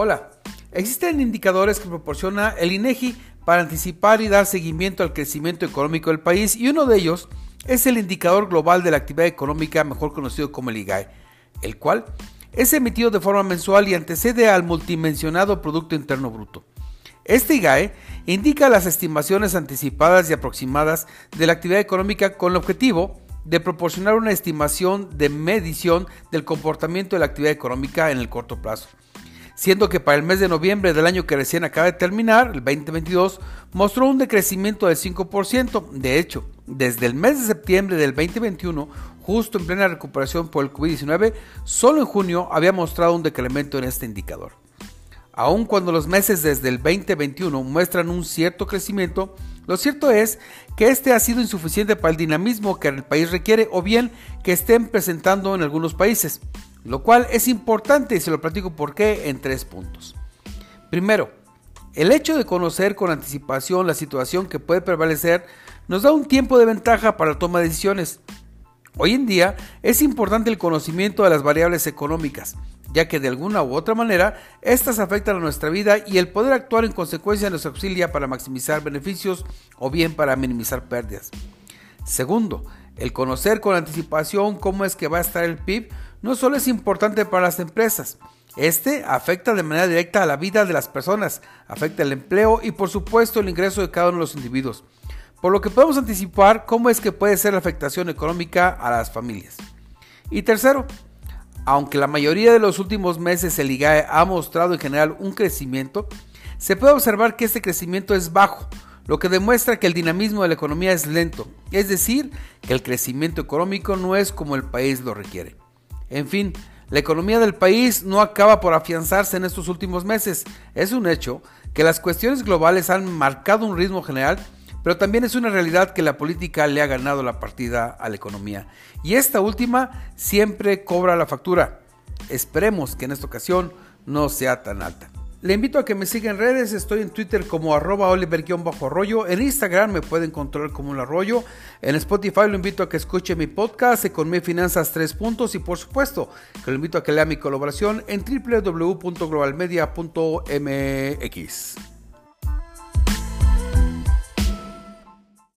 Hola, existen indicadores que proporciona el INEGI para anticipar y dar seguimiento al crecimiento económico del país y uno de ellos es el indicador global de la actividad económica mejor conocido como el IGAE, el cual es emitido de forma mensual y antecede al multimensionado Producto Interno Bruto. Este IGAE indica las estimaciones anticipadas y aproximadas de la actividad económica con el objetivo de proporcionar una estimación de medición del comportamiento de la actividad económica en el corto plazo siendo que para el mes de noviembre del año que recién acaba de terminar, el 2022, mostró un decrecimiento del 5%. De hecho, desde el mes de septiembre del 2021, justo en plena recuperación por el COVID-19, solo en junio había mostrado un decremento en este indicador. Aun cuando los meses desde el 2021 muestran un cierto crecimiento, lo cierto es que este ha sido insuficiente para el dinamismo que el país requiere o bien que estén presentando en algunos países lo cual es importante y se lo platico por qué en tres puntos. Primero, el hecho de conocer con anticipación la situación que puede prevalecer nos da un tiempo de ventaja para la toma de decisiones. Hoy en día es importante el conocimiento de las variables económicas, ya que de alguna u otra manera estas afectan a nuestra vida y el poder actuar en consecuencia nos auxilia para maximizar beneficios o bien para minimizar pérdidas. Segundo, el conocer con anticipación cómo es que va a estar el PIB no solo es importante para las empresas, este afecta de manera directa a la vida de las personas, afecta el empleo y por supuesto el ingreso de cada uno de los individuos, por lo que podemos anticipar cómo es que puede ser la afectación económica a las familias. Y tercero, aunque la mayoría de los últimos meses el IGAE ha mostrado en general un crecimiento, se puede observar que este crecimiento es bajo, lo que demuestra que el dinamismo de la economía es lento, es decir, que el crecimiento económico no es como el país lo requiere. En fin, la economía del país no acaba por afianzarse en estos últimos meses. Es un hecho que las cuestiones globales han marcado un ritmo general, pero también es una realidad que la política le ha ganado la partida a la economía. Y esta última siempre cobra la factura. Esperemos que en esta ocasión no sea tan alta. Le invito a que me siga en redes, estoy en Twitter como arroba oliver-arroyo, en Instagram me puede encontrar como un arroyo, en Spotify lo invito a que escuche mi podcast Economía y Finanzas 3 puntos y por supuesto que lo invito a que lea mi colaboración en www.globalmedia.mx.